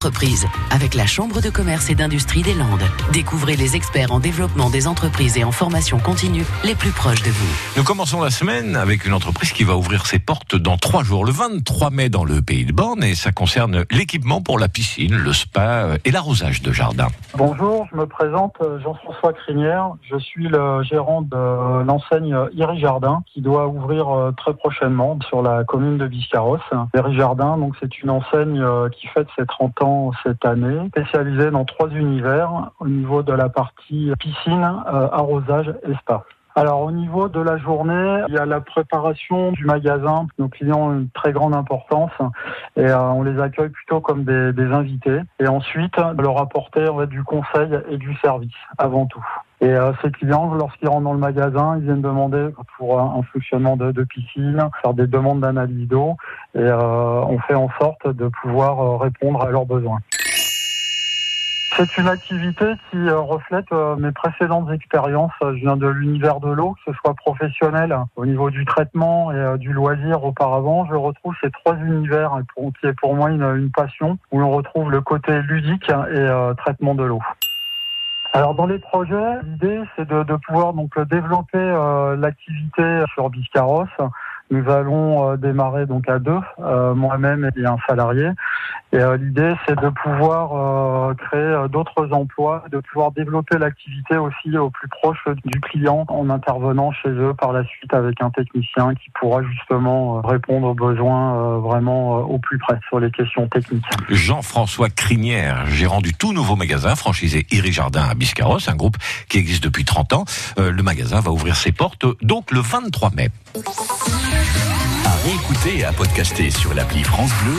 Entreprise, avec la Chambre de commerce et d'industrie des Landes. Découvrez les experts en développement des entreprises et en formation continue les plus proches de vous. Nous commençons la semaine avec une entreprise qui va ouvrir ses portes dans trois jours, le 23 mai dans le pays de Borne, et ça concerne l'équipement pour la piscine, le spa et l'arrosage de jardin. Bonjour, je me présente Jean-François Crinière. Je suis le gérant de l'enseigne Iri Jardin qui doit ouvrir euh, très prochainement sur la commune de Biscarros. Iri Jardin, donc c'est une enseigne euh, qui fête ses 30 ans cette année, spécialisé dans trois univers au niveau de la partie piscine, euh, arrosage et spa. Alors au niveau de la journée, il y a la préparation du magasin. Nos clients ont une très grande importance et euh, on les accueille plutôt comme des, invités. Et ensuite, leur apporter du conseil et du service avant tout. Et euh, ces clients, lorsqu'ils rentrent dans le magasin, ils viennent demander pour un, fonctionnement de, piscine, faire des demandes d'analyse d'eau, et euh, on fait en sorte de pouvoir répondre à leurs besoins. C'est une activité qui euh, reflète euh, mes précédentes expériences. Je viens de l'univers de l'eau, que ce soit professionnel au niveau du traitement et euh, du loisir auparavant. Je retrouve ces trois univers qui est pour moi une, passion, où on retrouve le côté ludique et traitement de l'eau. Alors dans les projets, l'idée c'est de, pouvoir donc développer l'activité sur Biscarros nous allons euh, démarrer donc à deux, euh, moi-même et un salarié. Euh, l'idée, c'est de pouvoir créer d'autres emplois, de pouvoir développer l'activité aussi au plus proche du client en intervenant chez eux par la suite avec un technicien qui pourra justement répondre aux besoins vraiment au plus près sur les questions techniques. Jean-François Crinière, gérant du tout nouveau magasin franchisé Iri Jardin à Biscarros, un groupe qui existe depuis 30 ans. le magasin va ouvrir ses portes donc le 23 mai. À et à podcaster sur l'appli France Bleu